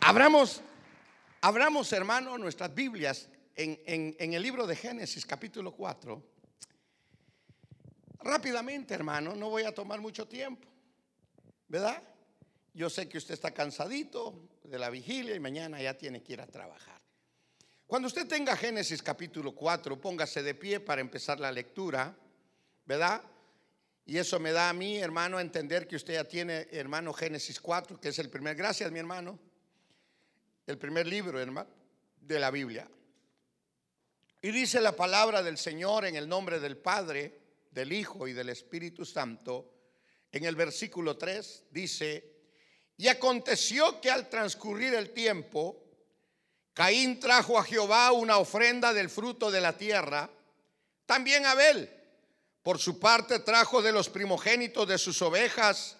Abramos, abramos, hermano, nuestras Biblias en, en el libro de Génesis, capítulo 4. Rápidamente, hermano, no voy a tomar mucho tiempo, ¿verdad? Yo sé que usted está cansadito de la vigilia y mañana ya tiene que ir a trabajar. Cuando usted tenga Génesis capítulo 4, póngase de pie para empezar la lectura, ¿verdad? Y eso me da a mí, hermano, a entender que usted ya tiene, hermano, Génesis 4, que es el primer, gracias, mi hermano, el primer libro, hermano, de la Biblia. Y dice la palabra del Señor en el nombre del Padre, del Hijo y del Espíritu Santo. En el versículo 3 dice, y aconteció que al transcurrir el tiempo, Caín trajo a Jehová una ofrenda del fruto de la tierra. También Abel, por su parte, trajo de los primogénitos de sus ovejas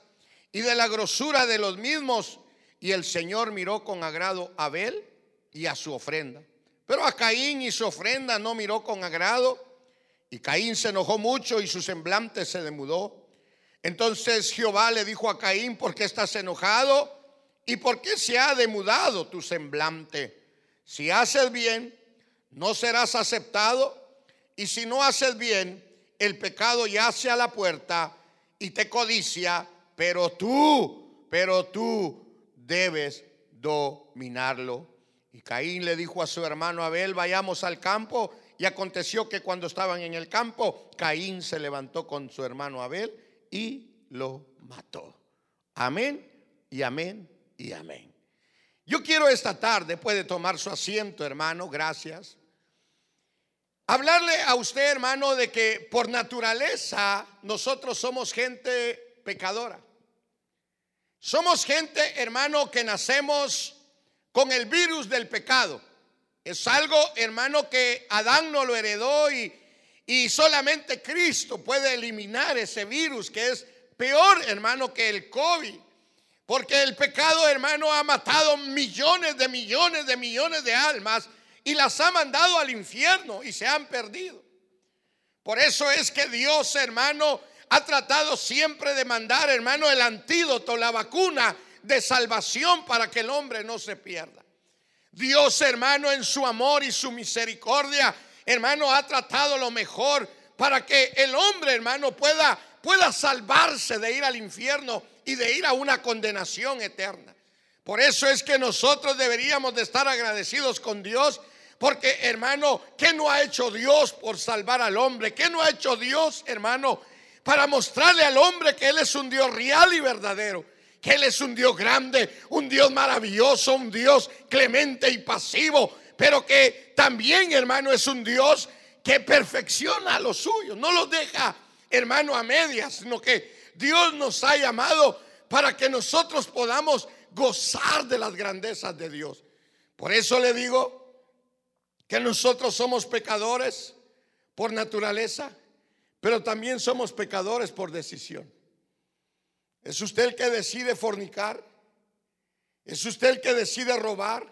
y de la grosura de los mismos. Y el Señor miró con agrado a Abel y a su ofrenda. Pero a Caín y su ofrenda no miró con agrado. Y Caín se enojó mucho y su semblante se demudó. Entonces Jehová le dijo a Caín, ¿por qué estás enojado? ¿Y por qué se ha demudado tu semblante? Si haces bien, no serás aceptado. Y si no haces bien, el pecado yace a la puerta y te codicia, pero tú, pero tú debes dominarlo. Y Caín le dijo a su hermano Abel, vayamos al campo. Y aconteció que cuando estaban en el campo, Caín se levantó con su hermano Abel y lo mató. Amén y amén y amén. Yo quiero esta tarde, puede tomar su asiento, hermano, gracias. Hablarle a usted, hermano, de que por naturaleza nosotros somos gente pecadora. Somos gente, hermano, que nacemos con el virus del pecado. Es algo, hermano, que Adán no lo heredó y, y solamente Cristo puede eliminar ese virus que es peor, hermano, que el COVID. Porque el pecado, hermano, ha matado millones de millones de millones de almas y las ha mandado al infierno y se han perdido. Por eso es que Dios, hermano, ha tratado siempre de mandar, hermano, el antídoto, la vacuna de salvación para que el hombre no se pierda. Dios, hermano, en su amor y su misericordia, hermano, ha tratado lo mejor para que el hombre, hermano, pueda, pueda salvarse de ir al infierno y de ir a una condenación eterna. Por eso es que nosotros deberíamos de estar agradecidos con Dios. Porque hermano, ¿qué no ha hecho Dios por salvar al hombre? ¿Qué no ha hecho Dios, hermano, para mostrarle al hombre que Él es un Dios real y verdadero? Que Él es un Dios grande, un Dios maravilloso, un Dios clemente y pasivo. Pero que también, hermano, es un Dios que perfecciona a los suyos. No los deja, hermano, a medias, sino que Dios nos ha llamado para que nosotros podamos gozar de las grandezas de Dios. Por eso le digo que nosotros somos pecadores por naturaleza, pero también somos pecadores por decisión. ¿Es usted el que decide fornicar? ¿Es usted el que decide robar?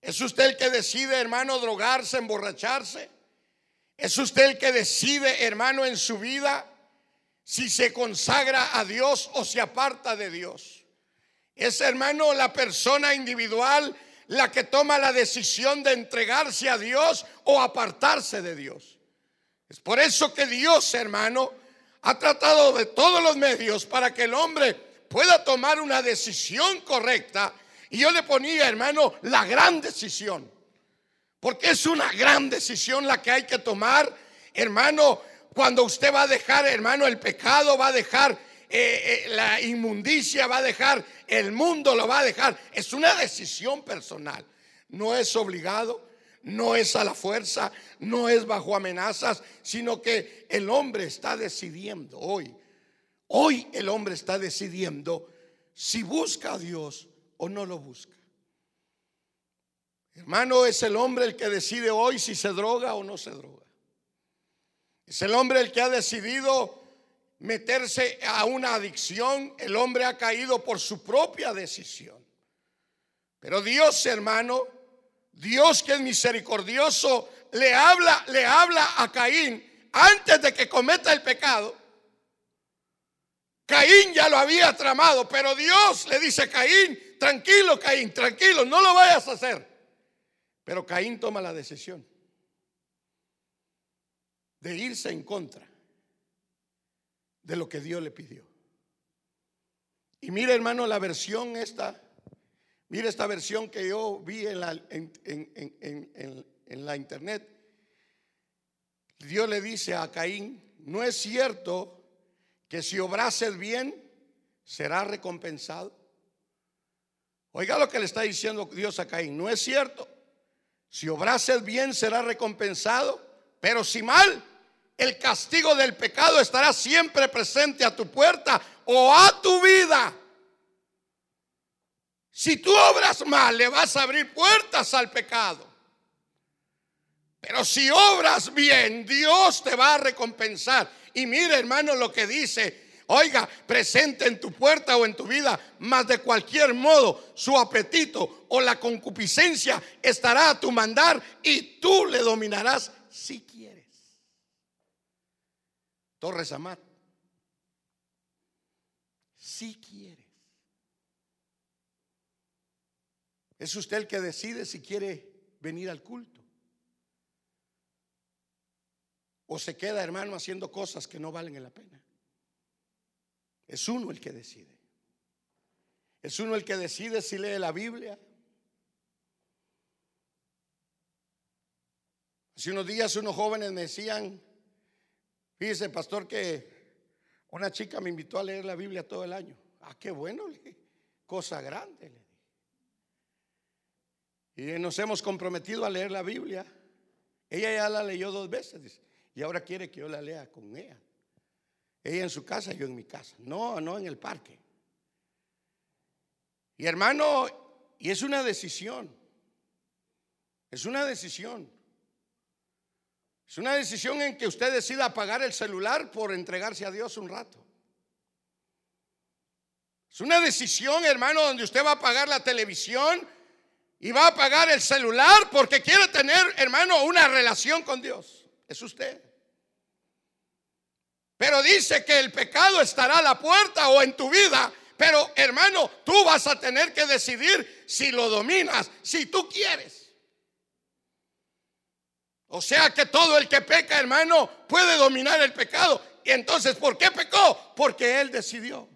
¿Es usted el que decide, hermano, drogarse, emborracharse? ¿Es usted el que decide, hermano, en su vida si se consagra a Dios o se aparta de Dios. Es hermano la persona individual la que toma la decisión de entregarse a Dios o apartarse de Dios. Es por eso que Dios, hermano, ha tratado de todos los medios para que el hombre pueda tomar una decisión correcta. Y yo le ponía, hermano, la gran decisión. Porque es una gran decisión la que hay que tomar, hermano, cuando usted va a dejar, hermano, el pecado, va a dejar eh, eh, la inmundicia, va a dejar el mundo, lo va a dejar. Es una decisión personal. No es obligado, no es a la fuerza, no es bajo amenazas, sino que el hombre está decidiendo hoy. Hoy el hombre está decidiendo si busca a Dios o no lo busca. Hermano, es el hombre el que decide hoy si se droga o no se droga. Es el hombre el que ha decidido meterse a una adicción. El hombre ha caído por su propia decisión. Pero Dios, hermano, Dios que es misericordioso, le habla, le habla a Caín antes de que cometa el pecado. Caín ya lo había tramado, pero Dios le dice a Caín, tranquilo Caín, tranquilo, no lo vayas a hacer. Pero Caín toma la decisión de irse en contra de lo que Dios le pidió. Y mire hermano la versión esta, mire esta versión que yo vi en la, en la internet. Dios le dice a Caín, no es cierto que si obrases bien, será recompensado. Oiga lo que le está diciendo Dios a Caín, no es cierto. Si obrases bien, será recompensado, pero si mal, el castigo del pecado estará siempre presente a tu puerta o a tu vida. Si tú obras mal, le vas a abrir puertas al pecado. Pero si obras bien, Dios te va a recompensar. Y mire, hermano, lo que dice. Oiga, presente en tu puerta o en tu vida, más de cualquier modo su apetito o la concupiscencia estará a tu mandar y tú le dominarás si quieres. Torres Amat, si quieres. Es usted el que decide si quiere venir al culto. O se queda, hermano, haciendo cosas que no valen la pena. Es uno el que decide. Es uno el que decide si lee la Biblia. Hace unos días unos jóvenes me decían, fíjese pastor que una chica me invitó a leer la Biblia todo el año. Ah, qué bueno, cosa grande. Y nos hemos comprometido a leer la Biblia. Ella ya la leyó dos veces. Y ahora quiere que yo la lea con ella. Ella en su casa, yo en mi casa. No, no en el parque. Y hermano, y es una decisión. Es una decisión. Es una decisión en que usted decida apagar el celular por entregarse a Dios un rato. Es una decisión, hermano, donde usted va a apagar la televisión y va a apagar el celular porque quiere tener, hermano, una relación con Dios. Es usted. Pero dice que el pecado estará a la puerta o en tu vida. Pero hermano, tú vas a tener que decidir si lo dominas, si tú quieres. O sea que todo el que peca, hermano, puede dominar el pecado. Y entonces, ¿por qué pecó? Porque él decidió.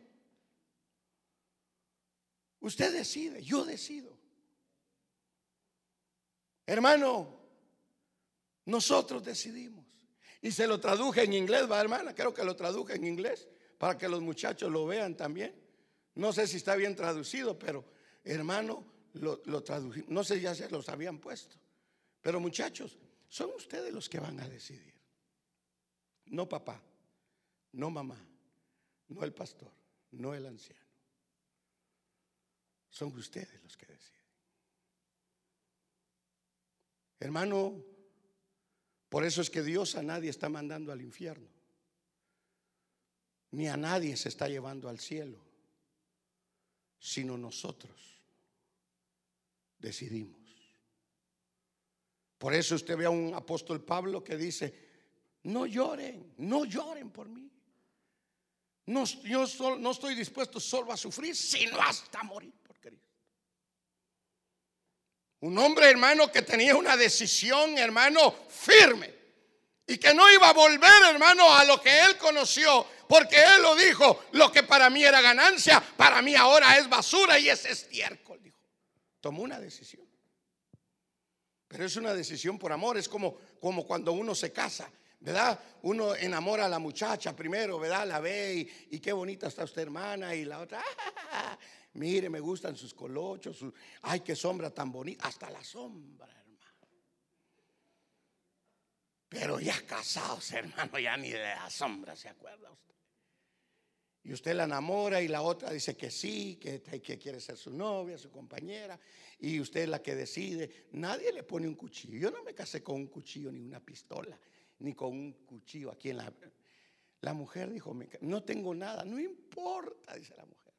Usted decide, yo decido. Hermano, nosotros decidimos. Y se lo traduje en inglés, va hermana, creo que lo traduje en inglés para que los muchachos lo vean también. No sé si está bien traducido, pero hermano, lo, lo No sé ya se los habían puesto. Pero muchachos, son ustedes los que van a decidir. No papá, no mamá, no el pastor, no el anciano. Son ustedes los que deciden. Hermano, por eso es que Dios a nadie está mandando al infierno, ni a nadie se está llevando al cielo, sino nosotros decidimos. Por eso usted ve a un apóstol Pablo que dice, no lloren, no lloren por mí. No, yo no estoy dispuesto solo a sufrir, sino hasta morir por Cristo. Un hombre, hermano, que tenía una decisión, hermano, firme. Y que no iba a volver, hermano, a lo que él conoció. Porque él lo dijo, lo que para mí era ganancia, para mí ahora es basura y es estiércol. Dijo. Tomó una decisión. Pero es una decisión por amor. Es como, como cuando uno se casa. ¿verdad? Uno enamora a la muchacha primero, ¿verdad? La ve y, qué bonita está usted, hermana, y la otra, Mire, me gustan sus colochos. ay, qué sombra tan bonita. Hasta la sombra, hermano. Pero ya casados, hermano, ya ni de la sombra se acuerda usted. Y usted la enamora y la otra dice que sí, que, que quiere ser su novia, su compañera. Y usted es la que decide. Nadie le pone un cuchillo. Yo no me casé con un cuchillo ni una pistola, ni con un cuchillo aquí en la... La mujer dijo, no tengo nada, no importa, dice la mujer.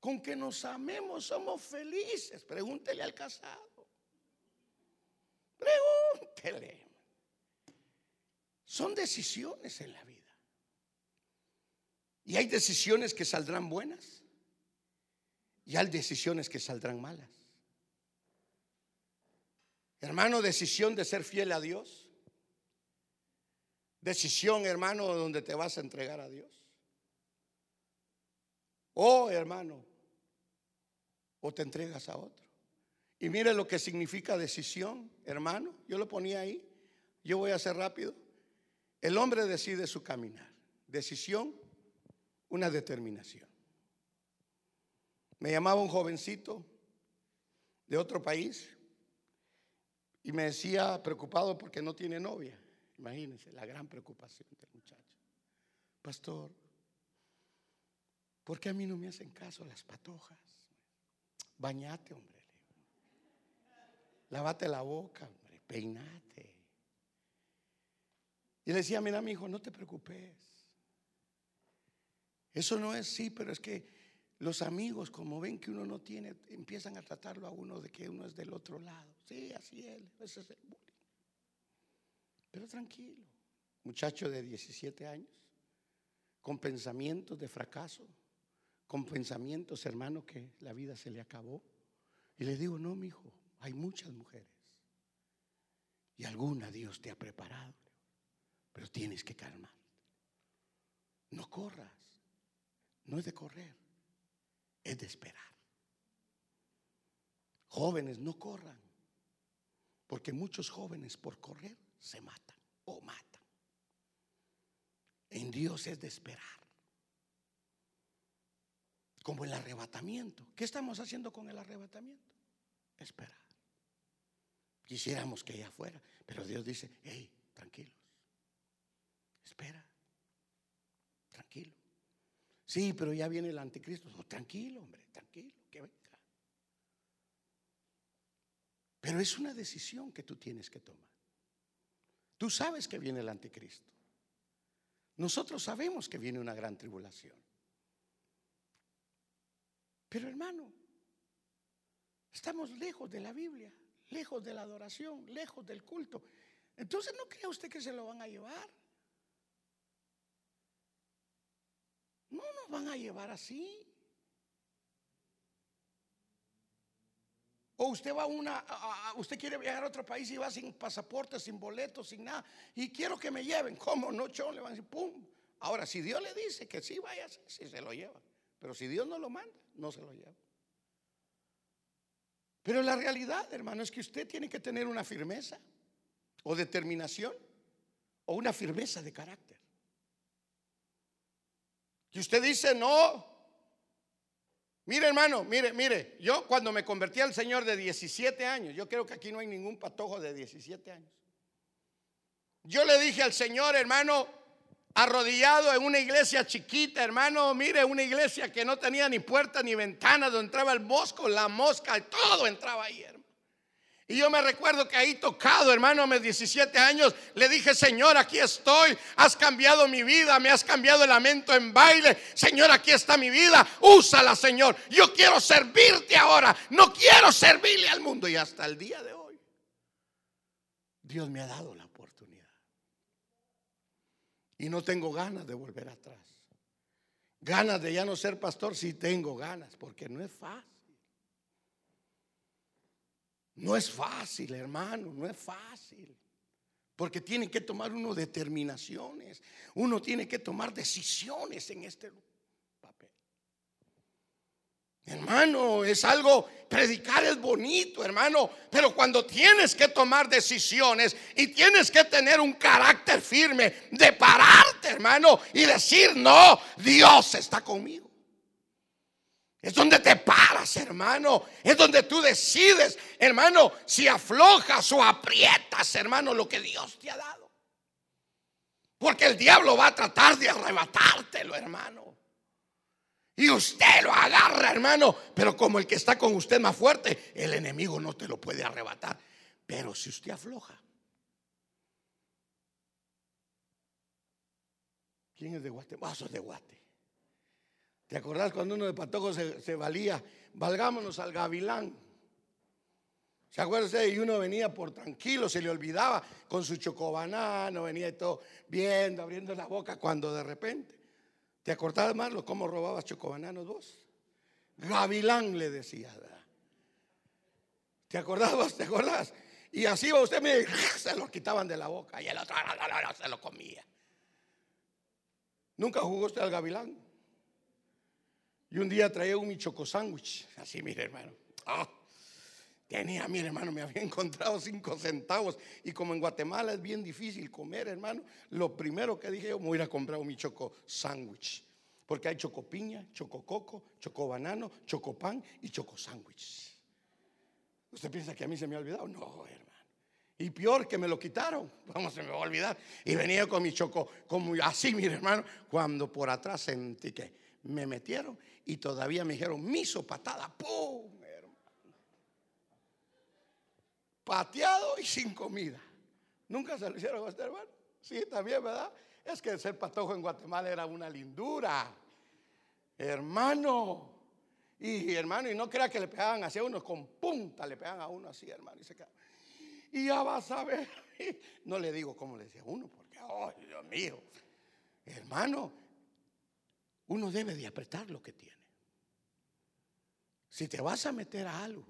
Con que nos amemos somos felices. Pregúntele al casado. Pregúntele. Son decisiones en la vida. Y hay decisiones que saldrán buenas y hay decisiones que saldrán malas. Hermano, decisión de ser fiel a Dios. Decisión, hermano, donde te vas a entregar a Dios. Oh, hermano, o te entregas a otro. Y mire lo que significa decisión, hermano. Yo lo ponía ahí. Yo voy a hacer rápido. El hombre decide su caminar. Decisión, una determinación. Me llamaba un jovencito de otro país y me decía preocupado porque no tiene novia. Imagínense la gran preocupación del muchacho. Pastor, ¿por qué a mí no me hacen caso las patojas? Bañate, hombre. Lávate la boca, hombre. Peinate. Y le decía, mira, mi hijo, no te preocupes. Eso no es sí, pero es que los amigos, como ven que uno no tiene, empiezan a tratarlo a uno de que uno es del otro lado. Sí, así es. Ese es el bullying. Pero tranquilo. Muchacho de 17 años, con pensamientos de fracaso, con pensamientos, hermano, que la vida se le acabó. Y le digo, no, mi hijo, hay muchas mujeres. Y alguna Dios te ha preparado. Pero tienes que calmar. No corras. No es de correr. Es de esperar. Jóvenes, no corran. Porque muchos jóvenes por correr se matan o matan. En Dios es de esperar. Como el arrebatamiento. ¿Qué estamos haciendo con el arrebatamiento? Esperar. Quisiéramos que ella fuera, pero Dios dice, hey, tranquilos. Espera. Tranquilo. Sí, pero ya viene el anticristo. Oh, tranquilo, hombre, tranquilo, que venga. Pero es una decisión que tú tienes que tomar. Tú sabes que viene el anticristo. Nosotros sabemos que viene una gran tribulación. Pero hermano, estamos lejos de la Biblia, lejos de la adoración, lejos del culto. Entonces no crea usted que se lo van a llevar. No nos van a llevar así. O usted va a una, usted quiere viajar a otro país y va sin pasaporte, sin boleto, sin nada. Y quiero que me lleven. ¿Cómo? No, chon, le van a decir, pum. Ahora, si Dios le dice que sí, vaya, sí se lo lleva. Pero si Dios no lo manda, no se lo lleva. Pero la realidad, hermano, es que usted tiene que tener una firmeza o determinación o una firmeza de carácter. Y usted dice, no, Mire, hermano, mire, mire, yo cuando me convertí al Señor de 17 años, yo creo que aquí no hay ningún patojo de 17 años. Yo le dije al Señor, hermano, arrodillado en una iglesia chiquita, hermano, mire, una iglesia que no tenía ni puerta ni ventana, donde entraba el bosco, la mosca, todo entraba ahí, hermano. Y yo me recuerdo que ahí tocado, hermano, a mis 17 años, le dije, Señor, aquí estoy, has cambiado mi vida, me has cambiado el lamento en baile. Señor, aquí está mi vida, úsala, Señor. Yo quiero servirte ahora, no quiero servirle al mundo. Y hasta el día de hoy, Dios me ha dado la oportunidad. Y no tengo ganas de volver atrás. Ganas de ya no ser pastor, sí tengo ganas, porque no es fácil. No es fácil, hermano, no es fácil. Porque tiene que tomar uno determinaciones. Uno tiene que tomar decisiones en este papel. Hermano, es algo, predicar es bonito, hermano, pero cuando tienes que tomar decisiones y tienes que tener un carácter firme de pararte, hermano, y decir, no, Dios está conmigo. Es donde te paras, hermano. Es donde tú decides, hermano, si aflojas o aprietas, hermano, lo que Dios te ha dado. Porque el diablo va a tratar de arrebatártelo, hermano. Y usted lo agarra, hermano. Pero como el que está con usted más fuerte, el enemigo no te lo puede arrebatar. Pero si usted afloja. ¿Quién es de Guate? Vasos de Guate. ¿Te acordás cuando uno de Patojo se, valía? Valgámonos al gavilán. ¿Se acuerda usted? Y uno venía por tranquilo, se le olvidaba con su chocobanano, venía todo viendo, abriendo la boca, cuando de repente ¿Te acordás, Marlo, cómo robabas chocobananos vos? Gavilán le decía. ¿Te acordabas? ¿Te acordás? Y así va usted, me se lo quitaban de la boca y el otro se lo comía. ¿Nunca jugó usted al gavilán? Y un día traía un choco sándwich, así, mire, hermano. Ah, tenía, mire, hermano, me había encontrado cinco centavos. Y como en Guatemala es bien difícil comer, hermano, lo primero que dije yo, me voy a ir a comprar un choco sándwich. Porque hay choco piña, choco coco, choco banano, choco pan y choco sándwich. ¿Usted piensa que a mí se me ha olvidado? No, hermano. Y peor que me lo quitaron. Vamos, se me va a olvidar. Y venía con mi choco, así, mire, hermano, cuando por atrás sentí que me metieron y todavía me dijeron, miso, patada, ¡pum! Hermano. Pateado y sin comida. ¿Nunca se lo hicieron a usted, hermano? Sí, también, ¿verdad? Es que ser patojo en Guatemala era una lindura. Hermano. Y hermano, y no crea que le pegaban así a uno con punta, le pegaban a uno así, hermano, y se queda. Y ya vas a ver. No le digo cómo le decía uno, porque, oh, Dios mío. Hermano, uno debe de apretar lo que tiene. Si te vas a meter a algo.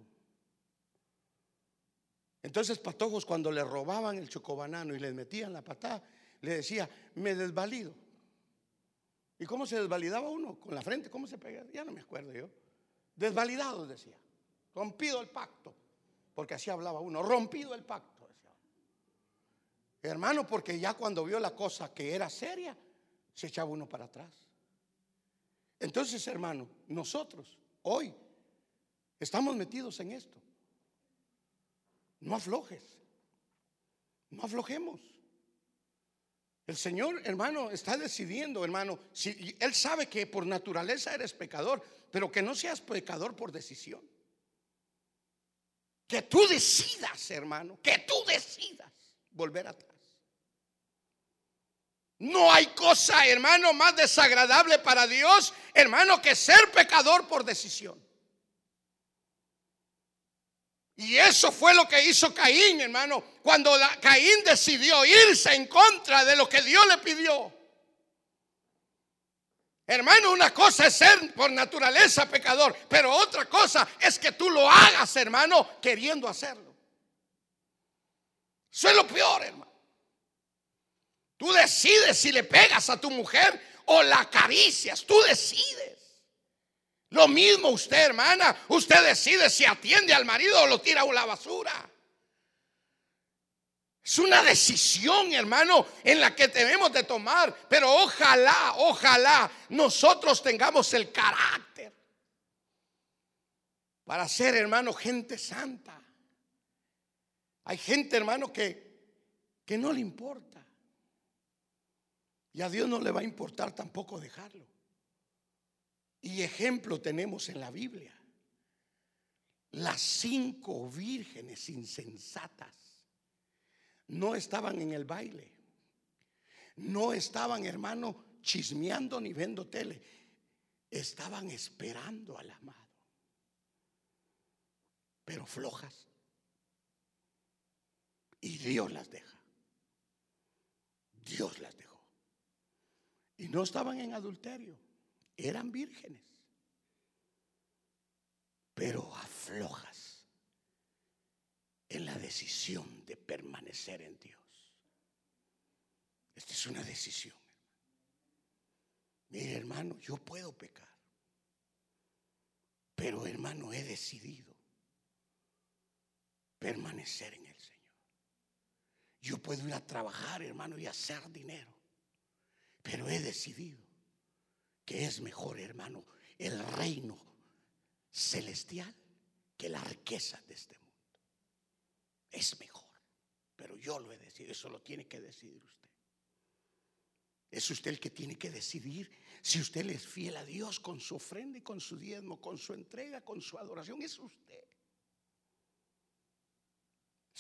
Entonces, patojos, cuando le robaban el chocobanano y les metían la patada, le decía, me desvalido. ¿Y cómo se desvalidaba uno? Con la frente, ¿cómo se pegaba? Ya no me acuerdo yo. Desvalidado, decía. Rompido el pacto. Porque así hablaba uno. Rompido el pacto, decía. Hermano, porque ya cuando vio la cosa que era seria, se echaba uno para atrás. Entonces, hermano, nosotros hoy estamos metidos en esto. No aflojes. No aflojemos. El Señor, hermano, está decidiendo, hermano. Si, él sabe que por naturaleza eres pecador, pero que no seas pecador por decisión. Que tú decidas, hermano, que tú decidas volver atrás. No hay cosa, hermano, más desagradable para Dios, hermano, que ser pecador por decisión. Y eso fue lo que hizo Caín, hermano, cuando Caín decidió irse en contra de lo que Dios le pidió. Hermano, una cosa es ser por naturaleza pecador, pero otra cosa es que tú lo hagas, hermano, queriendo hacerlo. Eso es lo peor, hermano. Tú decides si le pegas a tu mujer o la acaricias, tú decides. Lo mismo usted, hermana. Usted decide si atiende al marido o lo tira a la basura. Es una decisión, hermano, en la que debemos de tomar. Pero ojalá, ojalá nosotros tengamos el carácter para ser, hermano, gente santa. Hay gente, hermano, que, que no le importa. Y a Dios no le va a importar tampoco dejarlo. Y ejemplo tenemos en la Biblia. Las cinco vírgenes insensatas no estaban en el baile. No estaban, hermano, chismeando ni viendo tele. Estaban esperando al amado. Pero flojas. Y Dios las deja. Dios las dejó. Y no estaban en adulterio eran vírgenes, pero aflojas en la decisión de permanecer en Dios. Esta es una decisión. Mire, hermano, yo puedo pecar, pero hermano, he decidido permanecer en el Señor. Yo puedo ir a trabajar, hermano, y hacer dinero, pero he decidido que es mejor, hermano, el reino celestial que la riqueza de este mundo. Es mejor, pero yo lo he decidido, eso lo tiene que decidir usted. Es usted el que tiene que decidir si usted es fiel a Dios con su ofrenda y con su diezmo, con su entrega, con su adoración. Es usted.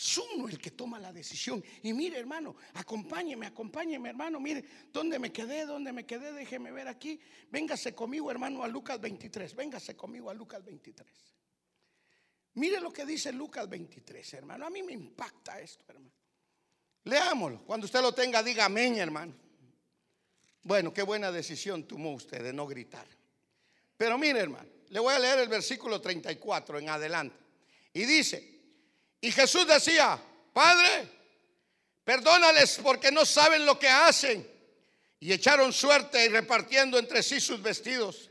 Es el que toma la decisión. Y mire, hermano, acompáñeme, acompáñeme, hermano. Mire, ¿dónde me quedé? ¿Dónde me quedé? Déjeme ver aquí. Véngase conmigo, hermano, a Lucas 23. Véngase conmigo a Lucas 23. Mire lo que dice Lucas 23, hermano. A mí me impacta esto, hermano. Leámoslo. Cuando usted lo tenga, diga amén, hermano. Bueno, qué buena decisión tomó usted de no gritar. Pero mire, hermano, le voy a leer el versículo 34 en adelante. Y dice, y Jesús decía, Padre, perdónales porque no saben lo que hacen. Y echaron suerte y repartiendo entre sí sus vestidos.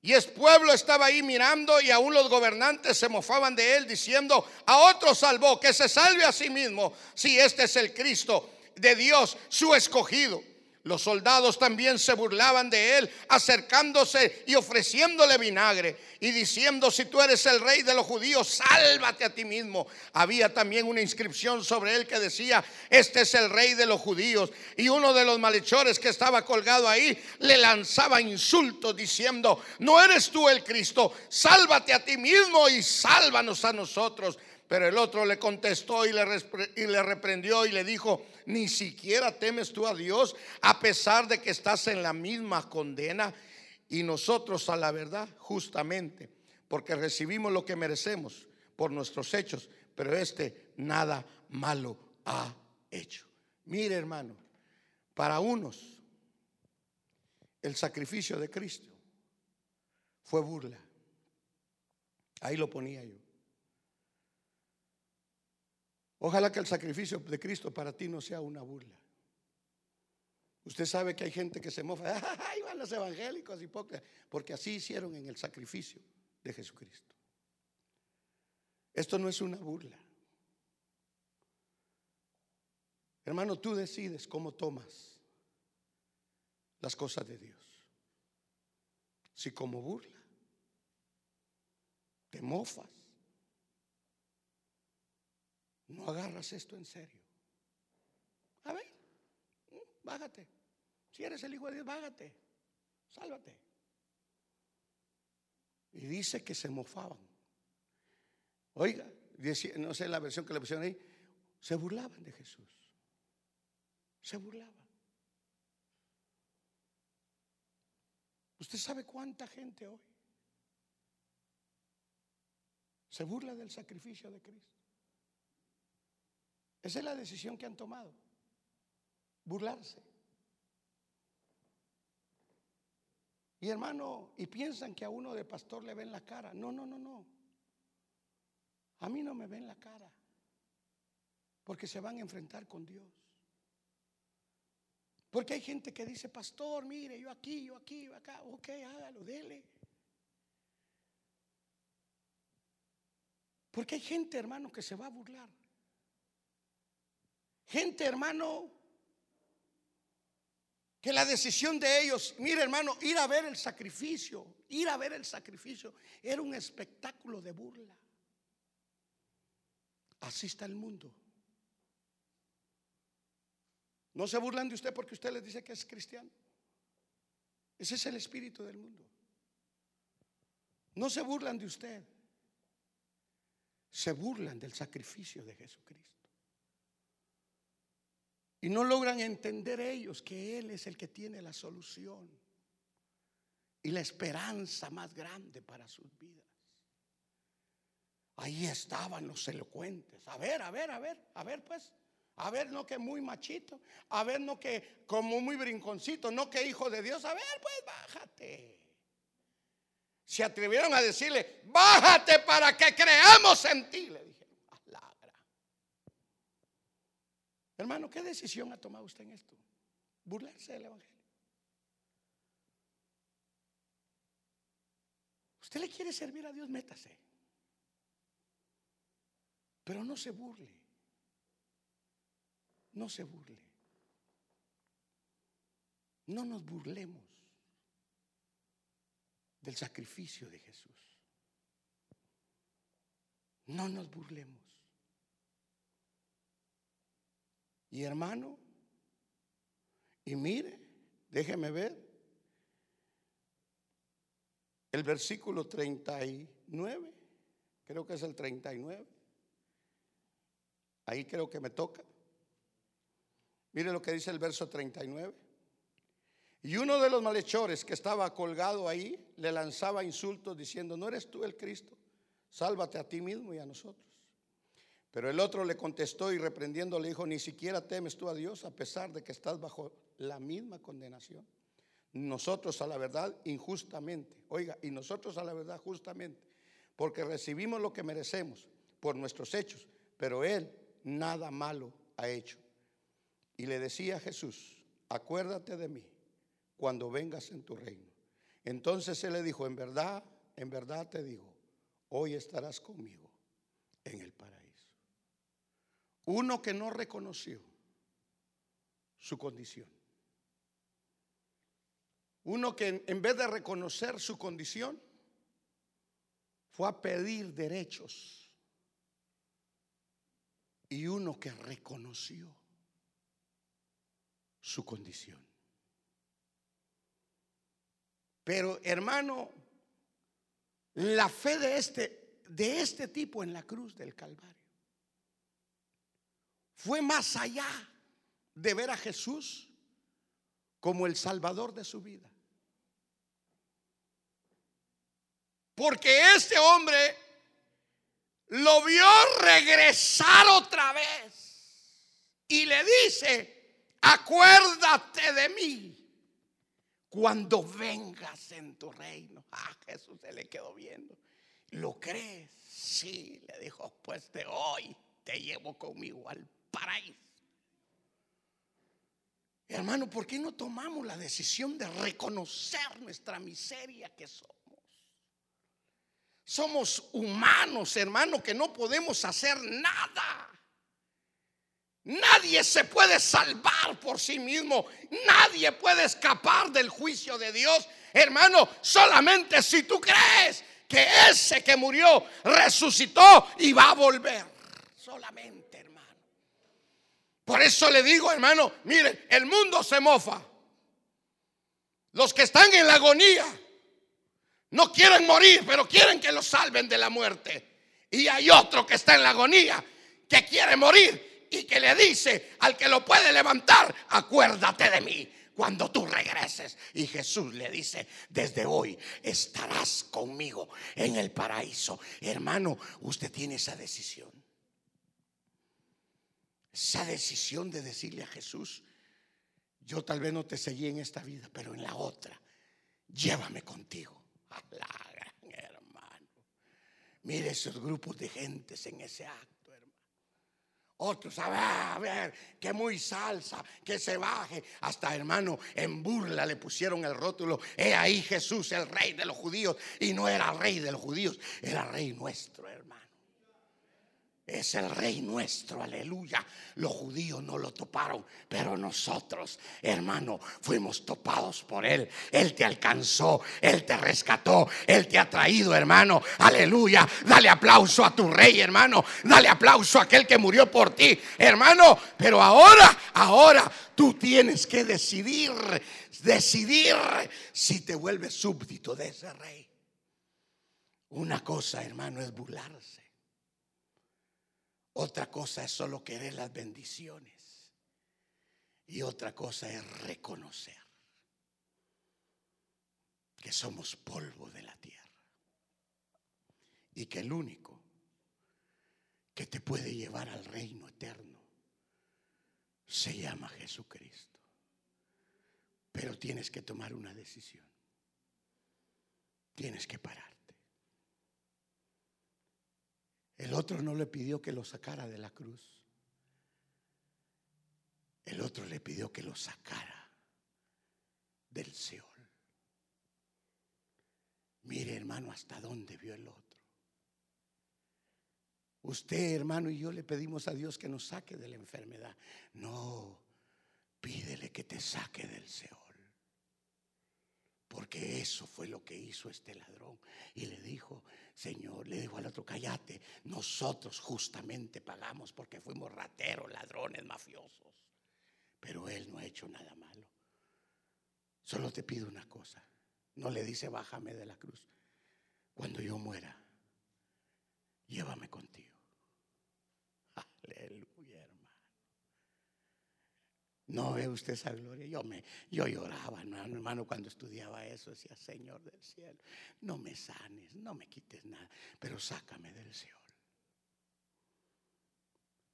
Y el pueblo estaba ahí mirando y aún los gobernantes se mofaban de él diciendo, a otro salvó, que se salve a sí mismo, si este es el Cristo de Dios, su escogido. Los soldados también se burlaban de él, acercándose y ofreciéndole vinagre y diciendo, si tú eres el rey de los judíos, sálvate a ti mismo. Había también una inscripción sobre él que decía, este es el rey de los judíos. Y uno de los malhechores que estaba colgado ahí le lanzaba insultos diciendo, no eres tú el Cristo, sálvate a ti mismo y sálvanos a nosotros. Pero el otro le contestó y le, y le, reprendió y le dijo, ni siquiera temes tú a Dios a pesar de que estás en la misma condena y nosotros a la verdad justamente, porque recibimos lo que merecemos por nuestros hechos, pero este nada malo ha hecho. Mire hermano, para unos el sacrificio de Cristo fue burla. Ahí lo ponía yo. Ojalá que el sacrificio de Cristo para ti no sea una burla. Usted sabe que hay gente que se mofa, ay, van los evangélicos hipócritas, porque así hicieron en el sacrificio de Jesucristo. Esto no es una burla. Hermano, tú decides cómo tomas las cosas de Dios. Si como burla, te mofas, no agarras esto en serio. A ver, bájate. Si eres el hijo de Dios, bájate. Sálvate. Y dice que se mofaban. Oiga, no sé la versión que le pusieron ahí, se burlaban de Jesús. Se burlaban. ¿Usted sabe cuánta gente hoy se burla del sacrificio de Cristo? Esa es la decisión que han tomado. Burlarse. Y hermano, y piensan que a uno de pastor le ven la cara. No, no, no, no. A mí no me ven la cara. Porque se van a enfrentar con Dios. Porque hay gente que dice, pastor, mire, yo aquí, yo aquí, yo acá. Ok, hágalo, dele. Porque hay gente, hermano, que se va a burlar. Gente, hermano, que la decisión de ellos, mire hermano, ir a ver el sacrificio, ir a ver el sacrificio, era un espectáculo de burla. Así está el mundo. No se burlan de usted porque usted les dice que es cristiano. Ese es el espíritu del mundo. No se burlan de usted. Se burlan del sacrificio de Jesucristo. Y no logran entender ellos que Él es el que tiene la solución y la esperanza más grande para sus vidas. Ahí estaban los elocuentes. A ver, a ver, a ver, a ver pues. A ver, no que muy machito. A ver, no que como muy brinconcito. No que hijo de Dios. A ver, pues bájate. Se atrevieron a decirle, bájate para que creamos en ti. Le Hermano, ¿qué decisión ha tomado usted en esto? Burlarse del Evangelio. Usted le quiere servir a Dios, métase. Pero no se burle. No se burle. No nos burlemos del sacrificio de Jesús. No nos burlemos. Y hermano, y mire, déjeme ver el versículo 39, creo que es el 39. Ahí creo que me toca. Mire lo que dice el verso 39. Y uno de los malhechores que estaba colgado ahí le lanzaba insultos diciendo, ¿no eres tú el Cristo? Sálvate a ti mismo y a nosotros. Pero el otro le contestó y reprendiendo le dijo, ni siquiera temes tú a Dios a pesar de que estás bajo la misma condenación. Nosotros a la verdad injustamente, oiga, y nosotros a la verdad justamente, porque recibimos lo que merecemos por nuestros hechos, pero Él nada malo ha hecho. Y le decía a Jesús, acuérdate de mí cuando vengas en tu reino. Entonces Él le dijo, en verdad, en verdad te digo, hoy estarás conmigo en el paraíso. Uno que no reconoció su condición. Uno que en vez de reconocer su condición, fue a pedir derechos. Y uno que reconoció su condición. Pero hermano, la fe de este, de este tipo en la cruz del Calvario fue más allá de ver a Jesús como el Salvador de su vida. Porque este hombre lo vio regresar otra vez y le dice, acuérdate de mí cuando vengas en tu reino. Ah, Jesús se le quedó viendo. ¿Lo crees? Sí, le dijo, pues de hoy te llevo conmigo al paraíso. Hermano, ¿por qué no tomamos la decisión de reconocer nuestra miseria que somos? Somos humanos, hermano, que no podemos hacer nada. Nadie se puede salvar por sí mismo. Nadie puede escapar del juicio de Dios. Hermano, solamente si tú crees que ese que murió resucitó y va a volver. Solamente. Por eso le digo, hermano, mire, el mundo se mofa. Los que están en la agonía no quieren morir, pero quieren que los salven de la muerte. Y hay otro que está en la agonía que quiere morir y que le dice al que lo puede levantar, acuérdate de mí cuando tú regreses. Y Jesús le dice, desde hoy estarás conmigo en el paraíso. Hermano, usted tiene esa decisión esa decisión de decirle a Jesús, yo tal vez no te seguí en esta vida, pero en la otra, llévame contigo. A la gran hermano. Mire esos grupos de gentes en ese acto, hermano. Otros, a ver, a ver, que muy salsa, que se baje. Hasta, hermano, en burla le pusieron el rótulo, he ahí Jesús, el rey de los judíos. Y no era rey de los judíos, era rey nuestro, hermano. Es el rey nuestro, aleluya. Los judíos no lo toparon, pero nosotros, hermano, fuimos topados por él. Él te alcanzó, él te rescató, él te ha traído, hermano. Aleluya. Dale aplauso a tu rey, hermano. Dale aplauso a aquel que murió por ti, hermano. Pero ahora, ahora tú tienes que decidir, decidir si te vuelves súbdito de ese rey. Una cosa, hermano, es burlarse. Otra cosa es solo querer las bendiciones. Y otra cosa es reconocer que somos polvo de la tierra. Y que el único que te puede llevar al reino eterno se llama Jesucristo. Pero tienes que tomar una decisión. Tienes que parar. El otro no le pidió que lo sacara de la cruz. El otro le pidió que lo sacara del Seol. Mire, hermano, hasta dónde vio el otro. Usted, hermano, y yo le pedimos a Dios que nos saque de la enfermedad. No, pídele que te saque del Seol. Porque eso fue lo que hizo este ladrón. Y le dijo al otro, cállate, nosotros justamente pagamos porque fuimos rateros, ladrones, mafiosos. Pero él no ha hecho nada malo. Solo te pido una cosa. No le dice, bájame de la cruz. Cuando yo muera, llévame contigo. Aleluya. No ve usted esa gloria. Yo, me, yo lloraba, hermano, cuando estudiaba eso. Decía, Señor del cielo, no me sanes, no me quites nada, pero sácame del Seol.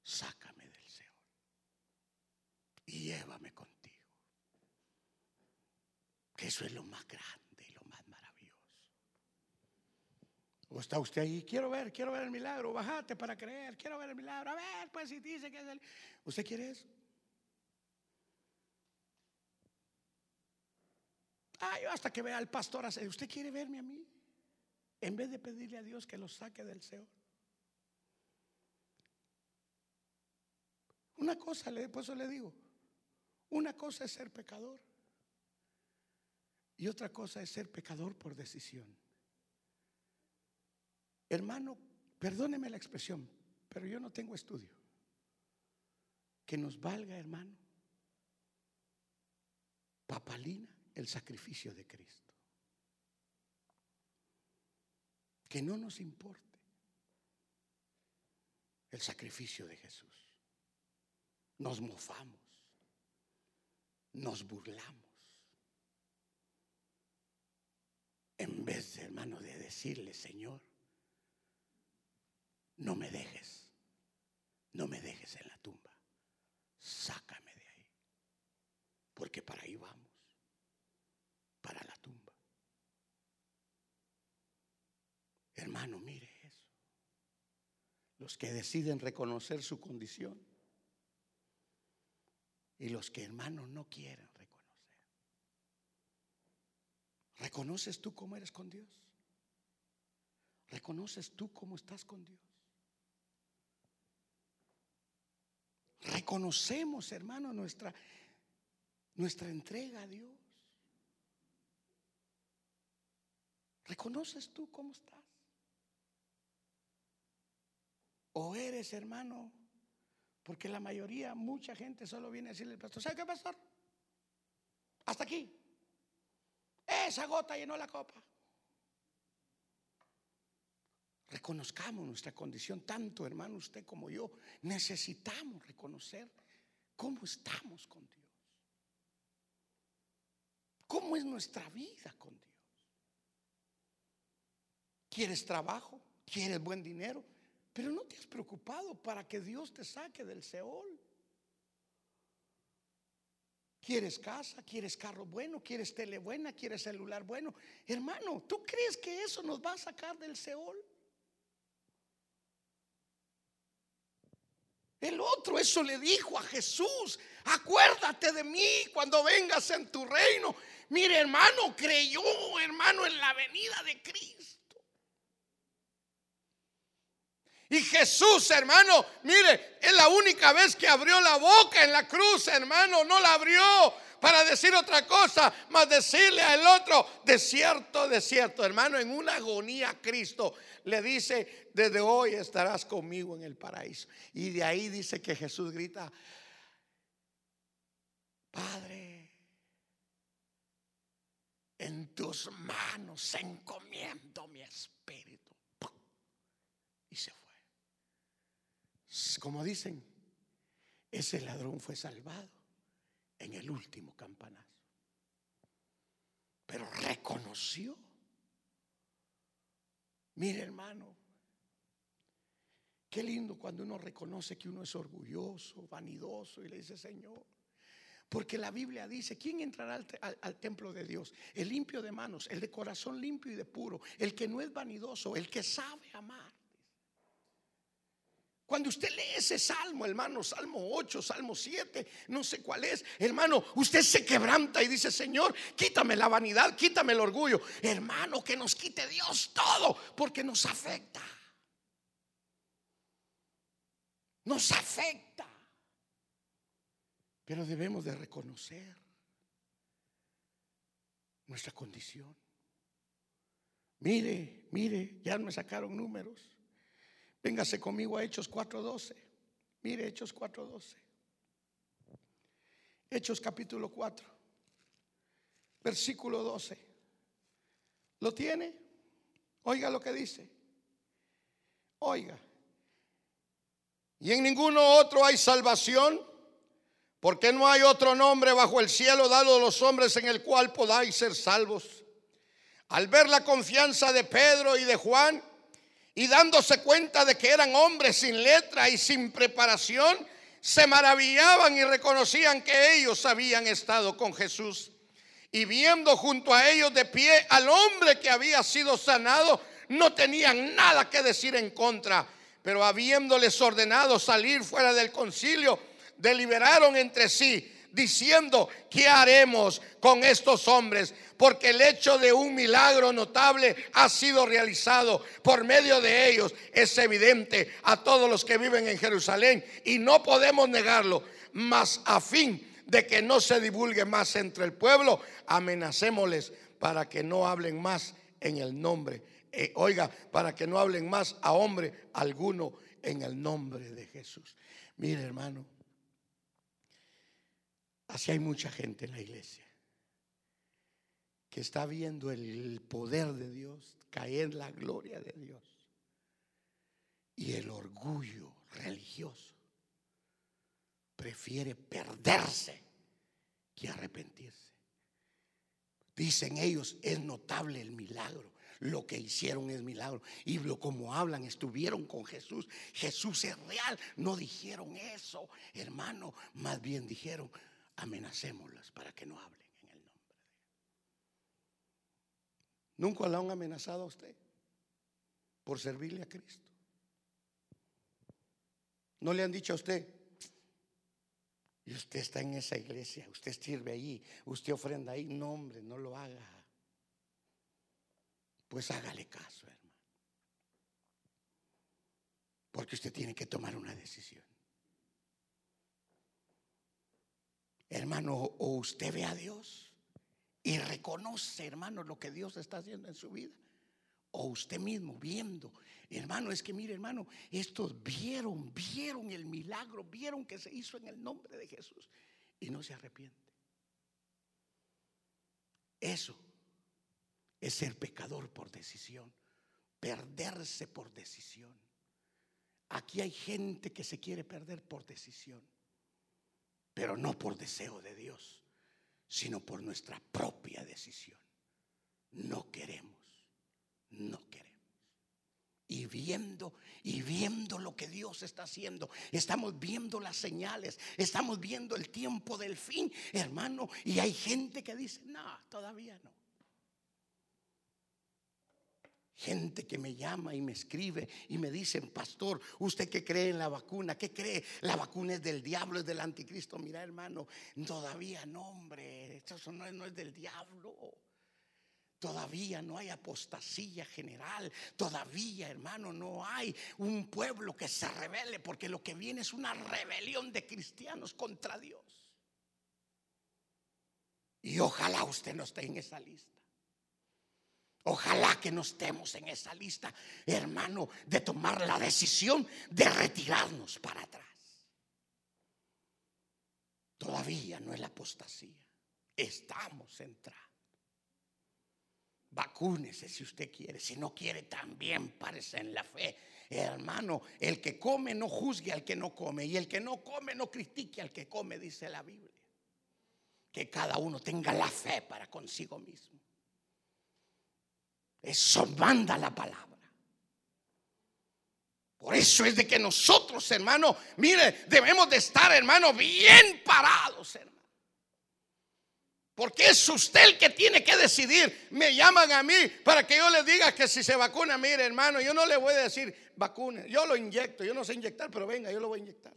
sácame del Seol y llévame contigo. Que eso es lo más grande y lo más maravilloso. ¿O está usted ahí? Quiero ver, quiero ver el milagro. Bájate para creer, quiero ver el milagro. A ver, pues si dice que es el... ¿Usted quiere eso? Hasta que vea al pastor. ¿Usted quiere verme a mí? En vez de pedirle a Dios que lo saque del Seol. Una cosa, por eso le digo, una cosa es ser pecador y otra cosa es ser pecador por decisión. Hermano, perdóneme la expresión, pero yo no tengo estudio. Que nos valga, hermano, papalina el sacrificio de Cristo. Que no nos importe el sacrificio de Jesús. Nos mofamos, nos burlamos. En vez, hermano, de decirle, Señor, no me dejes, no me dejes en la tumba, sácame de ahí, porque para ahí vamos para la tumba. Hermano, mire eso. Los que deciden reconocer su condición y los que, hermano, no quieren reconocer. ¿Reconoces tú cómo eres con Dios? ¿Reconoces tú cómo estás con Dios? Reconocemos, hermano, nuestra, nuestra entrega a Dios. ¿Reconoces tú cómo estás? ¿O eres hermano? Porque la mayoría, mucha gente solo viene a decirle al pastor, ¿sabe qué pastor? Hasta aquí. Esa gota llenó la copa. Reconozcamos nuestra condición, tanto hermano usted como yo. Necesitamos reconocer cómo estamos con Dios. ¿Cómo es nuestra vida con Dios? ¿Quieres trabajo? ¿Quieres buen dinero? Pero no te has preocupado para que Dios te saque del Seol. ¿Quieres casa? ¿Quieres carro bueno? ¿Quieres tele buena? ¿Quieres celular bueno? Hermano, ¿tú crees que eso nos va a sacar del Seol? El otro eso le dijo a Jesús, acuérdate de mí cuando vengas en tu reino. Mire hermano, creyó hermano en la venida de Cristo. Y Jesús, hermano, mire, es la única vez que abrió la boca en la cruz, hermano, no la abrió para decir otra cosa, más decirle al otro, desierto, desierto, hermano, en una agonía Cristo le dice, desde hoy estarás conmigo en el paraíso. Y de ahí dice que Jesús grita, Padre, en tus manos encomiendo mi espíritu. Y se fue. Como dicen, ese ladrón fue salvado en el último campanazo. Pero reconoció. Mire hermano, qué lindo cuando uno reconoce que uno es orgulloso, vanidoso y le dice, Señor, porque la Biblia dice, ¿quién entrará al, al, templo de Dios? El limpio de manos, el de corazón limpio y de puro, el que no es vanidoso, el que sabe amar. Cuando usted lee ese salmo, hermano, Salmo 8, Salmo 7, no sé cuál es, hermano, usted se quebranta y dice, Señor, quítame la vanidad, quítame el orgullo. Hermano, que nos quite Dios todo, porque nos afecta. Nos afecta. Pero debemos de reconocer nuestra condición. Mire, mire, ya me sacaron números. Véngase conmigo a Hechos 4.12. Mire Hechos 4.12. Hechos capítulo 4, versículo 12. ¿Lo tiene? Oiga lo que dice. Oiga. Y en ninguno otro hay salvación, porque no hay otro nombre bajo el cielo dado a los hombres en el cual podáis ser salvos. Al ver la confianza de Pedro y de Juan, Y dándose cuenta de que eran hombres sin letra y sin preparación, se maravillaban y reconocían que ellos habían estado con Jesús. Y viendo junto a ellos de pie al hombre que había sido sanado, no tenían nada que decir en contra, pero habiéndoles ordenado salir fuera del concilio, deliberaron entre sí, diciendo, ¿qué haremos con estos hombres? Porque el hecho de un milagro notable ha sido realizado por medio de ellos. Es evidente a todos los que viven en Jerusalén y no podemos negarlo, mas a fin de que no se divulgue más entre el pueblo, amenacémosles para que no hablen más en el nombre eh, oiga, para que no hablen más a hombre alguno en el nombre de Jesús. Mire, hermano, así hay mucha gente en la iglesia que está viendo el poder de Dios, caer la gloria de Dios y el orgullo religioso prefiere perderse que arrepentirse. Dicen ellos, es notable el milagro lo que hicieron es milagro. Y lo como hablan, estuvieron con Jesús. Jesús es real. No dijeron eso, hermano. Más bien dijeron, amenacémoslas para que no hablen en el nombre de Dios. ¿Nunca la han amenazado a usted por servirle a Cristo? ¿No le han dicho a usted, y usted está en esa iglesia, usted sirve ahí, usted ofrenda ahí. No, hombre, no lo haga pues hágale caso, hermano. Porque usted tiene que tomar una decisión. Hermano, o usted ve a Dios y reconoce, hermano, lo que Dios está haciendo en su vida. O usted mismo viendo, hermano, es que mire, hermano, estos vieron, vieron el milagro, vieron que se hizo en el nombre de Jesús y no se arrepiente. Eso es ser pecador por decisión, perderse por decisión. Aquí hay gente que se quiere perder por decisión, pero no por deseo de Dios, sino por nuestra propia decisión. No queremos, no queremos. Y viendo, y viendo lo que Dios está haciendo, estamos viendo las señales, estamos viendo el tiempo del fin, hermano, y hay gente que dice, no, todavía no. Gente que me llama y me escribe y me dicen, pastor, ¿usted qué cree en la vacuna? ¿Qué cree? La vacuna es del diablo, es del anticristo. Mira, hermano, todavía no, hombre, eso no es, del diablo. Todavía no hay apostasía general. Todavía, hermano, no hay un pueblo que se revele, porque lo que viene es una rebelión de cristianos contra Dios. Y ojalá usted no esté en esa lista. Ojalá que no estemos en esa lista, hermano, de tomar la decisión de retirarnos para atrás. Todavía no es la apostasía. Estamos entrando. Vacúnese si usted quiere. Si no quiere, también parece en la fe. Hermano, el que come no juzgue al que no come. Y el que no come no critique al que come, dice la Biblia. Que cada uno tenga la fe para consigo mismo. Eso manda la palabra. Por eso es de que nosotros, hermano, mire, debemos de estar, hermano, bien parados, hermano. Porque es usted el que tiene que decidir. Me llaman a mí para que yo le diga que si se vacuna, mire, hermano, yo no le voy a decir vacune. Yo lo inyecto, yo no sé inyectar, pero venga, yo lo voy a inyectar.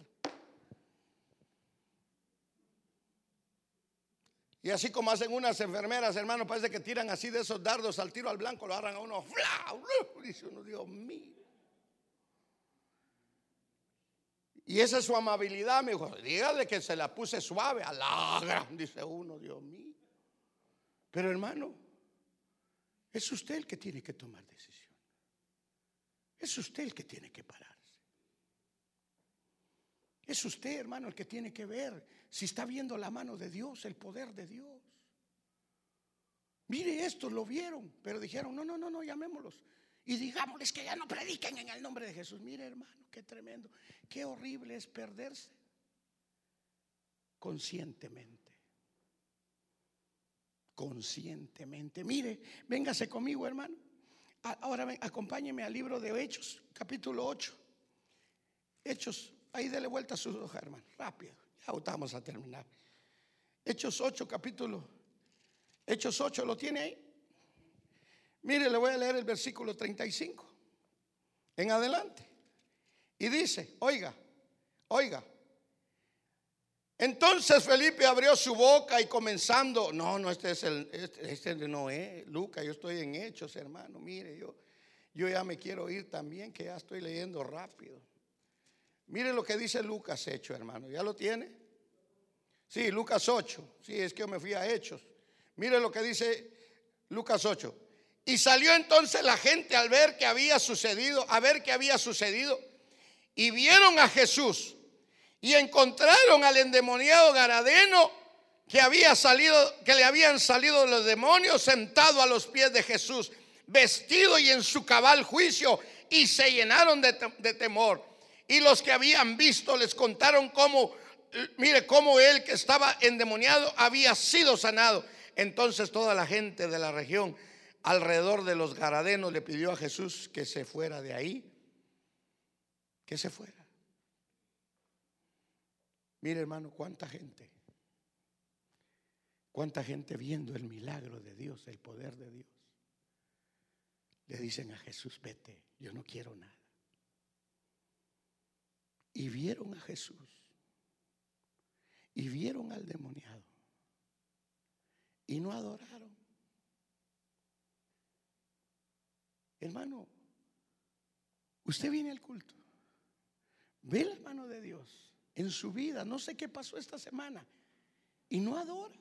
Y así como hacen unas enfermeras, hermano, parece que tiran así de esos dardos al tiro al blanco, lo agarran a uno, dice uno, Dios mío. Y esa es su amabilidad, me dijo, dígale que se la puse suave, a dice uno, Dios mío. Pero hermano, es usted el que tiene que tomar decisión. Es usted el que tiene que pararse. Es usted, hermano, el que tiene que ver si está viendo la mano de Dios, el poder de Dios. Mire esto, lo vieron, pero dijeron, no, no, no, no, llamémoslos. Y digámosles que ya no prediquen en el nombre de Jesús. Mire, hermano, qué tremendo, qué horrible es perderse conscientemente. Conscientemente. Mire, véngase conmigo, hermano, Ahora ven, acompáñeme al libro de Hechos, capítulo 8. Hechos, ahí dele vuelta a su hoja, hermano, rápido. Ya estamos a terminar. Hechos 8, capítulo. Hechos 8, ¿lo tiene ahí? Mire, le voy a leer el versículo 35 en adelante. Y dice, oiga, oiga. Entonces Felipe abrió su boca y comenzando, no, no, este es el, este, este no es, Lucas, yo estoy en hechos, hermano, mire, yo, yo ya me quiero ir también, que ya estoy leyendo rápido. Mire lo que dice Lucas hecho, hermano, ¿ya lo tiene? Sí, Lucas 8, sí, es que yo me fui a hechos. Mire lo que dice Lucas 8. Y salió entonces la gente al ver que había sucedido, a ver qué había sucedido. Y vieron a Jesús y encontraron al endemoniado Garadeno que había salido, que le habían salido los demonios sentado a los pies de Jesús, vestido y en su cabal juicio, y se llenaron de, de temor. Y los que habían visto les contaron cómo, mire, cómo él que estaba endemoniado había sido sanado. Entonces toda la gente de la región alrededor de los Garadenos le pidió a Jesús que se fuera de ahí, que se fuera. Mire hermano, cuánta gente, cuánta gente viendo el milagro de Dios, el poder de Dios, le dicen a Jesús, vete, yo no quiero nada. Y vieron a Jesús, y vieron al demoniado, y no adoraron. Hermano, usted viene al culto, ve la mano de Dios en su vida, no sé qué pasó esta semana, y no adora.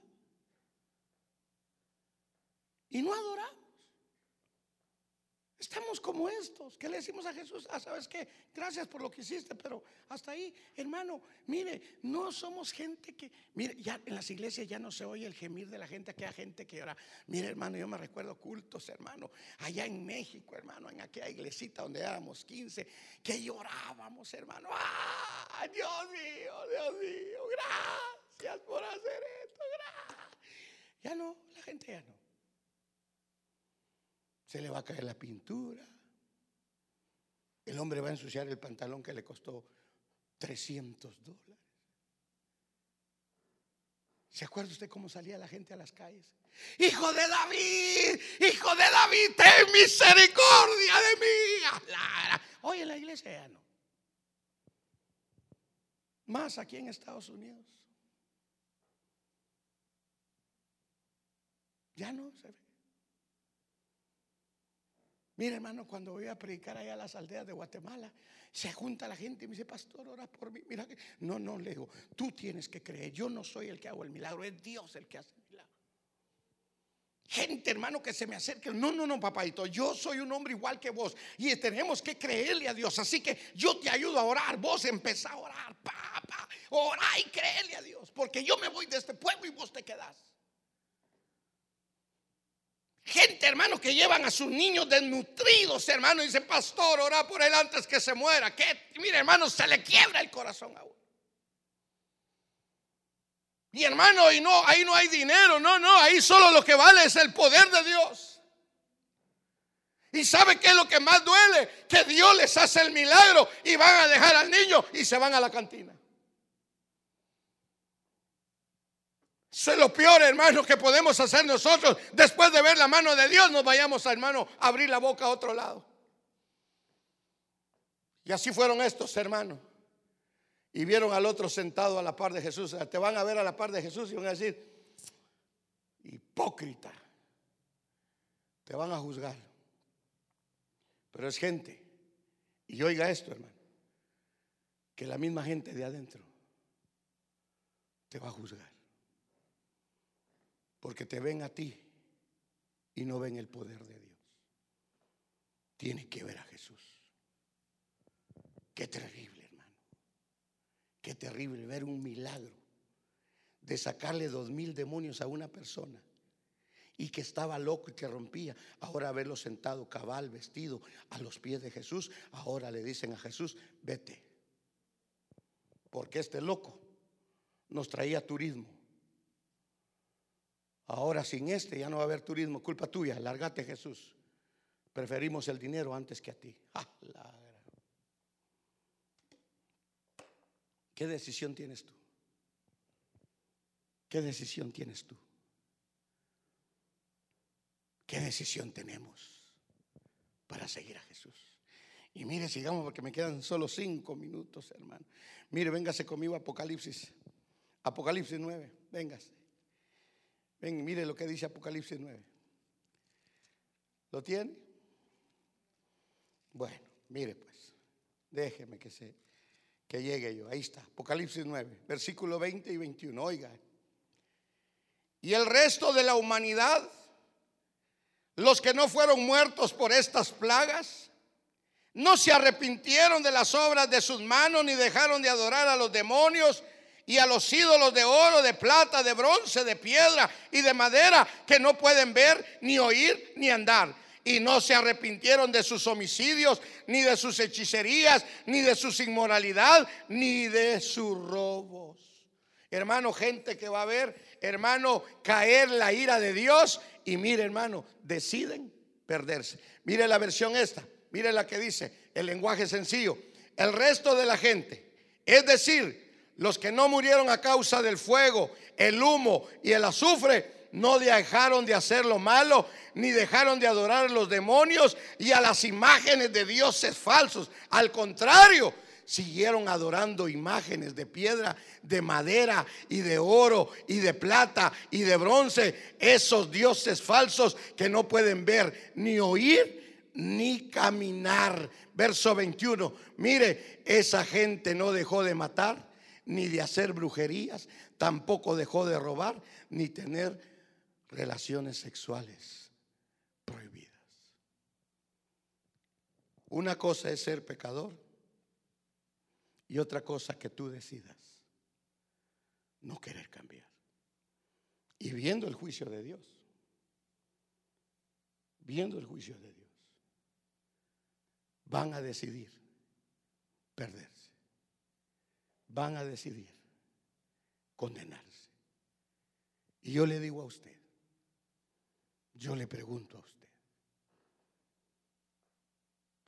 Y no adora. Estamos como estos, que le decimos a Jesús, ah, sabes qué, gracias por lo que hiciste, pero hasta ahí, hermano, mire, no somos gente que, mire, ya en las iglesias ya no se oye el gemir de la gente, que hay gente que ora. Mire, hermano, yo me recuerdo cultos, hermano, allá en México, hermano, en aquella iglesita donde éramos 15, que llorábamos, hermano. Ah, Dios mío, Dios mío, gracias por hacer esto, gracias. Ya no, la gente ya no se le va a caer la pintura. El hombre va a ensuciar el pantalón que le costó 300 dólares. ¿Se acuerda usted cómo salía la gente a las calles? Hijo de David, hijo de David, ten misericordia de mí. Hoy en la iglesia ya no. Más aquí en Estados Unidos. Ya no se ve. Mira, hermano, cuando voy a predicar allá a las aldeas de Guatemala, se junta la gente y me dice, pastor, ora por mí. Mira no, no, le digo, tú tienes que creer. Yo no soy el que hago el milagro, es Dios el que hace el milagro. Gente, hermano, que se me acerque. No, no, no, papadito. Yo soy un hombre igual que vos. Y tenemos que creerle a Dios. Así que yo te ayudo a orar. Vos empezá a orar, papá. Ora y creerle a Dios. Porque yo me voy de este pueblo y vos te quedás. Gente, hermano, que llevan a sus niños desnutridos, hermano, y dicen, pastor, ora por él antes que se muera. Que, mire, hermano, se le quiebra el corazón a uno. Y hermano, y no, ahí no hay dinero, no, no, ahí solo lo que vale es el poder de Dios. Y sabe qué es lo que más duele, que Dios les hace el milagro y van a dejar al niño y se van a la cantina. Eso es lo peor, hermano, que podemos hacer nosotros. Después de ver la mano de Dios, nos vayamos, hermano, a abrir la boca a otro lado. Y así fueron estos, hermanos. Y vieron al otro sentado a la par de Jesús. Te van a ver a la par de Jesús y van a decir, hipócrita. Te van a juzgar. Pero es gente. Y oiga esto, hermano. Que la misma gente de adentro te va a juzgar. Porque te ven a ti y no ven el poder de Dios. Tiene que ver a Jesús. Qué terrible, hermano. Qué terrible ver un milagro de sacarle dos mil demonios a una persona y que estaba loco y que rompía. Ahora verlo sentado, cabal, vestido a los pies de Jesús. Ahora le dicen a Jesús, vete. Porque este loco nos traía turismo. Ahora sin este ya no va a haber turismo, culpa tuya, lárgate Jesús. preferimos el dinero antes que a ti. Ah. ¿Qué decisión tienes tú? ¿Qué decisión tienes tú? ¿Qué decisión tenemos para seguir a Jesús? Y mire, sigamos porque me quedan solo cinco minutos, hermano. Mire, véngase conmigo Apocalipsis. Apocalipsis 9, véngase. Ven, mire lo que dice Apocalipsis 9. ¿Lo tiene? Bueno, mire pues, déjeme que se que llegue yo. Ahí está, Apocalipsis 9, versículo 20 y 21. Oiga. Y el resto de la humanidad, los que no fueron muertos por estas plagas, no se arrepintieron de las obras de sus manos ni dejaron de adorar a los demonios y a los ídolos de oro, de plata, de bronce, de piedra y de madera que no pueden ver, ni oír, ni andar. Y no se arrepintieron de sus homicidios, ni de sus hechicerías, ni de sus inmoralidad, ni de sus robos. Hermano, gente que va a ver, hermano, caer la ira de Dios. Y mire, hermano, deciden perderse. Mire la versión esta, mire la que dice, el lenguaje sencillo. El resto de la gente, es decir, los que no murieron a causa del fuego, el humo y el azufre, no dejaron de hacer lo malo, ni dejaron de adorar a los demonios y a las imágenes de dioses falsos. Al contrario, siguieron adorando imágenes de piedra, de madera y de oro y de plata y de bronce. Esos dioses falsos que no pueden ver ni oír ni caminar. Verso 21. Mire, esa gente no dejó de matar ni de hacer brujerías, tampoco dejó de robar, ni tener relaciones sexuales prohibidas. Una cosa es ser pecador y otra cosa que tú decidas no querer cambiar. Y viendo el juicio de Dios, viendo el juicio de Dios, van a decidir perderse van a decidir condenarse. Y yo le digo a usted, yo le pregunto a usted,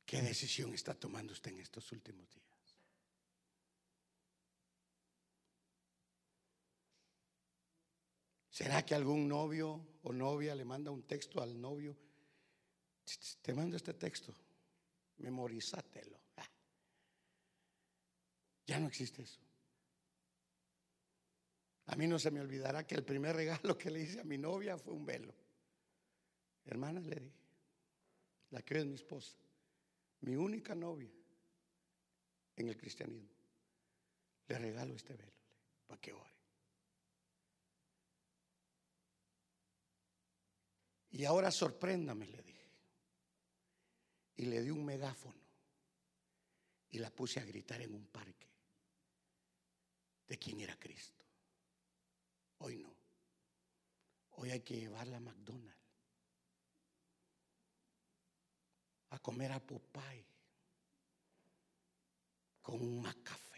¿qué decisión está tomando usted en estos últimos días? ¿Será que algún novio o novia le manda un texto al novio? Te mando este texto, memorízatelo. Ya no existe eso. A mí no se me olvidará que el primer regalo que le hice a mi novia fue un velo. Hermana, le dije, la que es mi esposa, mi única novia en el cristianismo. Le regalo este velo para que ore. Y ahora sorpréndame, le dije. Y le di un megáfono y la puse a gritar en un parque de quién era Cristo. Hoy no. Hoy hay que llevarla a McDonald's. A comer a Popeye. Con un café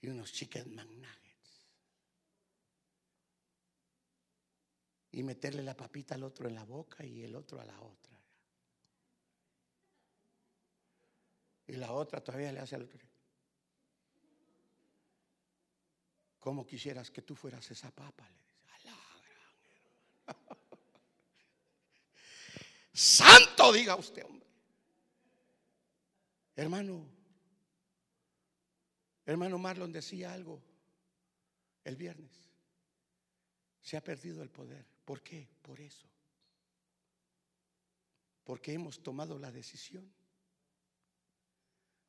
Y unos chicken McNuggets. Y meterle la papita al otro en la boca y el otro a la otra. Y la otra todavía le hace al otro. ¿Cómo quisieras que tú fueras esa papa? Le dice, a gran Santo, diga usted, hombre. Hermano, hermano Marlon decía algo el viernes. Se ha perdido el poder. ¿Por qué? Por eso. Porque hemos tomado la decisión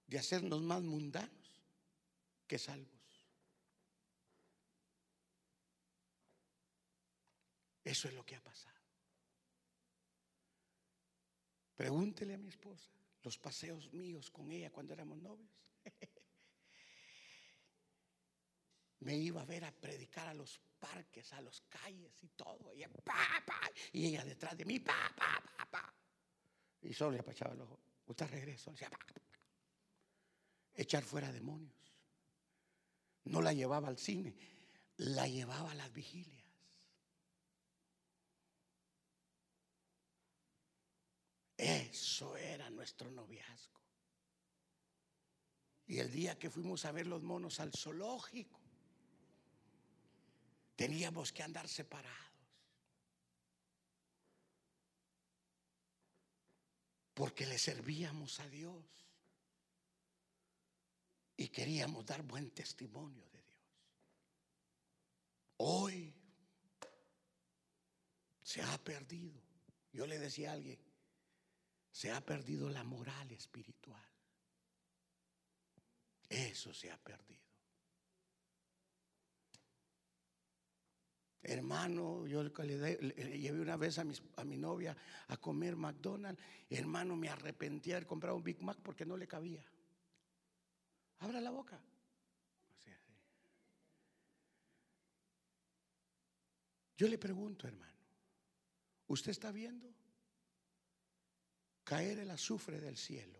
de hacernos más mundanos que salvos. Eso es lo que ha pasado. Pregúntele a mi esposa los paseos míos con ella cuando éramos novios. Me iba a ver a predicar a los parques, a las calles y todo. Y, y ella detrás de mí, pa, pa, pa, pa. Y solo le apachaba el ojo. Usted regresó. Echar fuera demonios. No la llevaba al cine, la llevaba a las vigilias. Eso era nuestro noviazgo. Y el día que fuimos a ver los monos al zoológico, teníamos que andar separados. Porque le servíamos a Dios. Y queríamos dar buen testimonio de Dios. Hoy se ha perdido. Yo le decía a alguien, se ha perdido la moral espiritual. Eso se ha perdido. Hermano, yo le, llevé una vez a, mi novia a comer McDonald's. Hermano, me arrepentí de haber comprado un Big Mac porque no le cabía. Abra la boca. Yo le pregunto, hermano, ¿usted está viendo caer el azufre del cielo?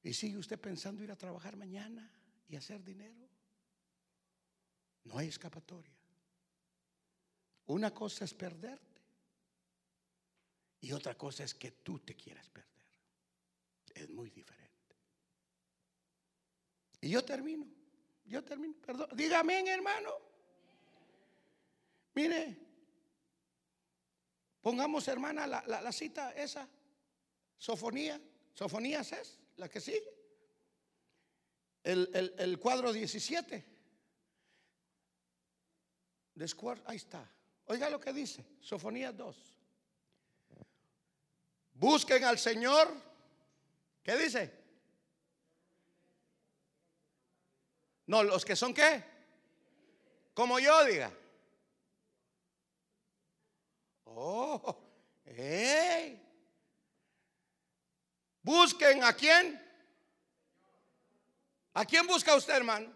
¿Y sigue usted pensando ir a trabajar mañana y hacer dinero? No hay escapatoria. Una cosa es perderte y otra cosa es que tú te quieras perder. Es muy diferente. Y yo termino, yo termino, perdón, dígame hermano. Mire, pongamos hermana la, cita esa, Sofonía, Sofonías es la que sigue. El, cuadro 17. ahí está. Oiga lo que dice, Sofonías 2. Busquen al Señor. ¿Qué dice? No, los que son qué? Como yo diga. Oh, Busquen a quién. ¿A quién busca usted, hermano?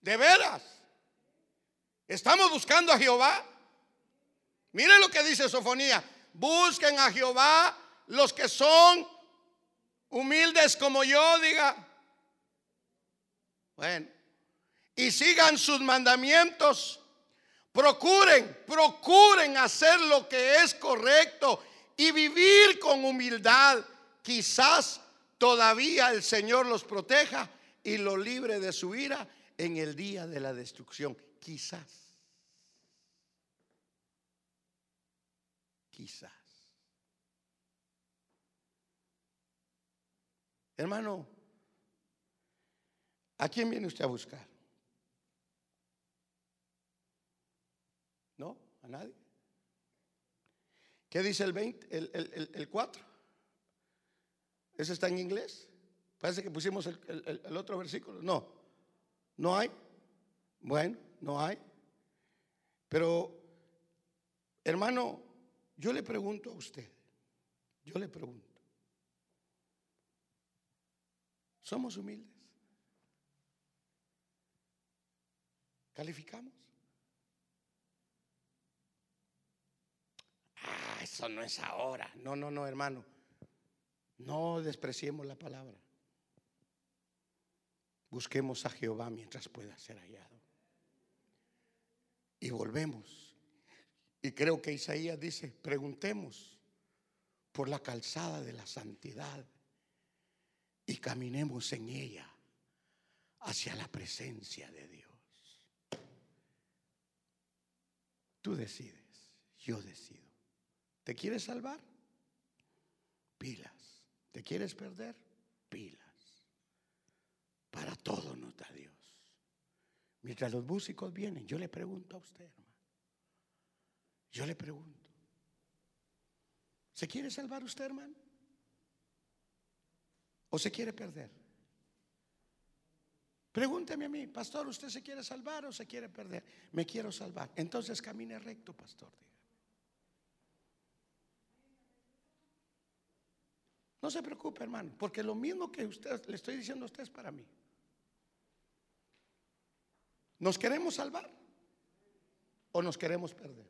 De veras. Estamos buscando a Jehová. Mire lo que dice Sofonía. Busquen a Jehová los que son humildes como yo, diga. Bueno. Y sigan sus mandamientos Procuren, procuren hacer lo que es correcto y vivir con humildad. Quizás todavía el Señor los proteja y los libre de su ira en el día de la destrucción. Quizás. Quizás. Hermano, ¿a quién viene usted a buscar? Nadie. ¿Qué dice el 20, el, el, 4? ¿Ese está en inglés? Parece que pusimos el, otro versículo. No, no hay. Bueno, no hay. Pero, hermano, yo le pregunto a usted, yo le pregunto, ¿somos humildes? ¿Calificamos? Eso no es ahora. No, no, no, hermano. No despreciemos la palabra. Busquemos a Jehová mientras pueda ser hallado. Y volvemos. Y creo que Isaías dice, preguntemos por la calzada de la santidad y caminemos en ella hacia la presencia de Dios. Tú decides, yo decido. ¿Te quieres salvar? Pilas. ¿Te quieres perder? Pilas. Para todo nos da Dios. Mientras los músicos vienen, yo le pregunto a usted, hermano. Yo le pregunto. ¿Se quiere salvar usted, hermano? ¿O se quiere perder? Pregúnteme a mí, pastor, ¿usted se quiere salvar o se quiere perder? Me quiero salvar. Entonces camine recto, pastor. No se preocupe, hermano, porque lo mismo que usted le estoy diciendo a usted es para mí. ¿Nos queremos salvar o nos queremos perder?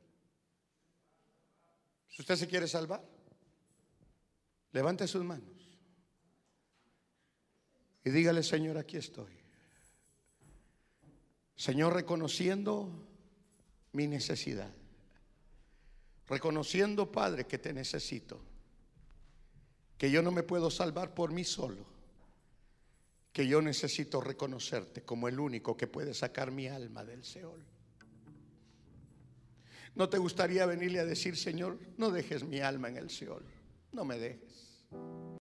Si usted se quiere salvar, levante sus manos y dígale, Señor, aquí estoy. Señor, reconociendo mi necesidad, reconociendo, Padre, que te necesito, que yo no me puedo salvar por mí solo, que yo necesito reconocerte como el único que puede sacar mi alma del Seol. ¿No te gustaría venirle a decir, Señor, no dejes mi alma en el Seol? No me dejes.